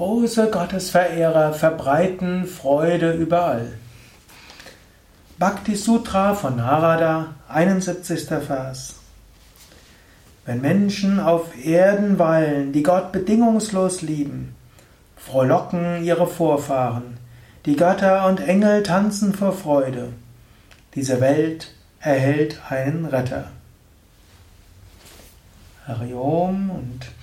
Große Gottesverehrer verbreiten Freude überall. Bhakti Sutra von Narada, 71. Vers. Wenn Menschen auf Erden weilen, die Gott bedingungslos lieben, frohlocken ihre Vorfahren, die Götter und Engel tanzen vor Freude. Diese Welt erhält einen Retter. Hariom und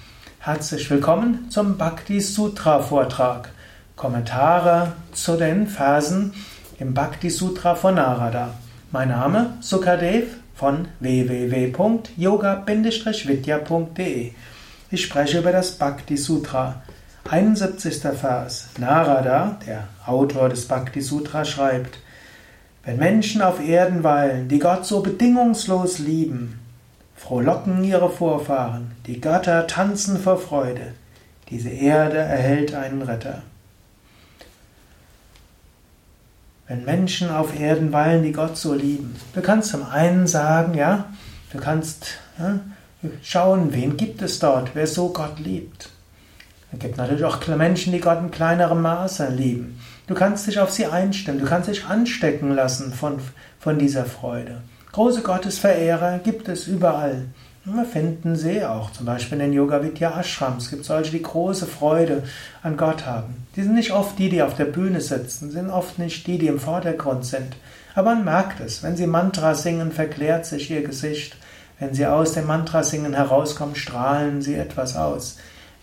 herzlich willkommen zum Bhakti Sutra Vortrag. Kommentare zu den Versen im Bhakti Sutra von Narada. Mein Name Sukadev von www.yoga-vidya.de. Ich spreche über das Bhakti Sutra. 71. Vers. Narada, der Autor des Bhakti Sutra, schreibt: Wenn Menschen auf Erden weilen, die Gott so bedingungslos lieben, frohlocken ihre Vorfahren, die Götter tanzen vor Freude, diese Erde erhält einen Retter. Wenn Menschen auf Erden weilen, die Gott so lieben, du kannst zum einen sagen, ja, du kannst ja, schauen, wen gibt es dort, wer so Gott liebt. Es gibt natürlich auch Menschen, die Gott in kleinerem Maße lieben. Du kannst dich auf sie einstimmen, du kannst dich anstecken lassen von, von dieser Freude. Große Gottesverehrer gibt es überall. Wir finden sie auch, zum Beispiel in den Yoga Vidya Ashrams gibt solche, die große Freude an Gott haben. Die sind nicht oft die, die auf der Bühne sitzen, sind oft nicht die, die im Vordergrund sind. Aber man merkt es, wenn sie Mantra singen, verklärt sich ihr Gesicht. Wenn sie aus dem Mantra singen herauskommen, strahlen sie etwas aus.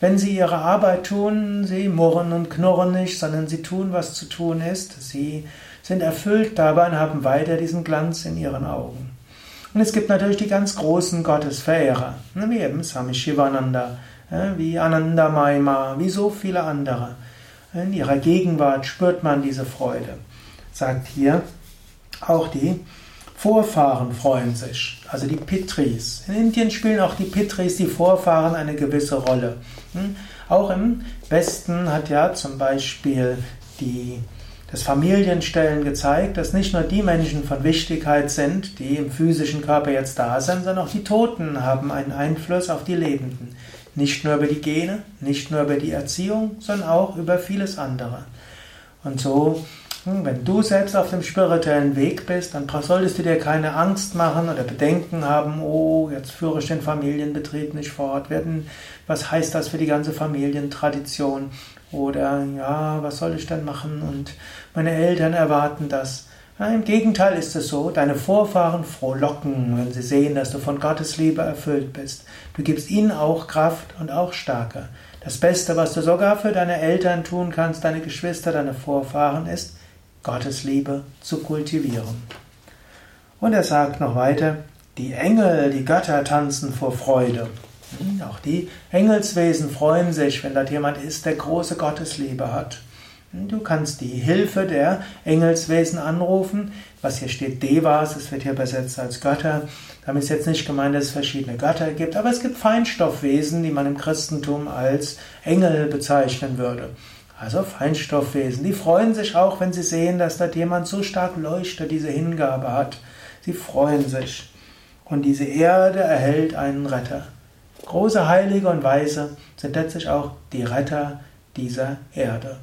Wenn sie ihre Arbeit tun, sie murren und knurren nicht, sondern sie tun, was zu tun ist. Sie sind erfüllt dabei und haben weiter diesen Glanz in ihren Augen. Und es gibt natürlich die ganz großen Gottesverehrer, wie eben Swami Shivananda, wie Ananda Maima, wie so viele andere. In ihrer Gegenwart spürt man diese Freude. Sagt hier, auch die Vorfahren freuen sich, also die Pitris. In Indien spielen auch die Pitris, die Vorfahren, eine gewisse Rolle. Hm? Auch im Westen hat ja zum Beispiel die das Familienstellen gezeigt, dass nicht nur die Menschen von Wichtigkeit sind, die im physischen Körper jetzt da sind, sondern auch die Toten haben einen Einfluss auf die Lebenden. Nicht nur über die Gene, nicht nur über die Erziehung, sondern auch über vieles andere. Und so, wenn du selbst auf dem spirituellen Weg bist, dann solltest du dir keine Angst machen oder Bedenken haben, oh, jetzt führe ich den Familienbetrieb nicht fort, was heißt das für die ganze Familientradition? Oder ja, was soll ich denn machen? Und meine Eltern erwarten das. Ja, Im Gegenteil ist es so, deine Vorfahren frohlocken, wenn sie sehen, dass du von Gottes Liebe erfüllt bist. Du gibst ihnen auch Kraft und auch Stärke. Das Beste, was du sogar für deine Eltern tun kannst, deine Geschwister, deine Vorfahren, ist, Gottes Liebe zu kultivieren. Und er sagt noch weiter, die Engel, die Götter tanzen vor Freude. Auch die Engelswesen freuen sich, wenn dort jemand ist, der große Gottesliebe hat. Du kannst die Hilfe der Engelswesen anrufen. Was hier steht, Devas, es wird hier übersetzt als Götter. Damit ist jetzt nicht gemeint, dass es verschiedene Götter gibt, aber es gibt Feinstoffwesen, die man im Christentum als Engel bezeichnen würde. Also Feinstoffwesen, die freuen sich auch, wenn sie sehen, dass dort jemand so stark leuchtet, diese Hingabe hat. Sie freuen sich. Und diese Erde erhält einen Retter. Große Heilige und Weise sind letztlich auch die Retter dieser Erde.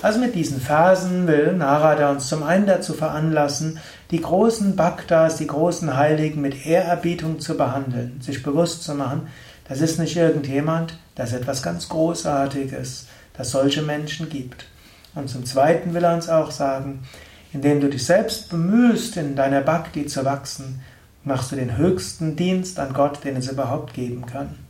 Also mit diesen Versen will Narada uns zum einen dazu veranlassen, die großen Bhaktas, die großen Heiligen mit Ehrerbietung zu behandeln, sich bewusst zu machen, das ist nicht irgendjemand, das ist etwas ganz Großartiges, das solche Menschen gibt. Und zum Zweiten will er uns auch sagen, indem du dich selbst bemühst, in deiner Bhakti zu wachsen, machst du den höchsten Dienst an Gott, den es überhaupt geben kann.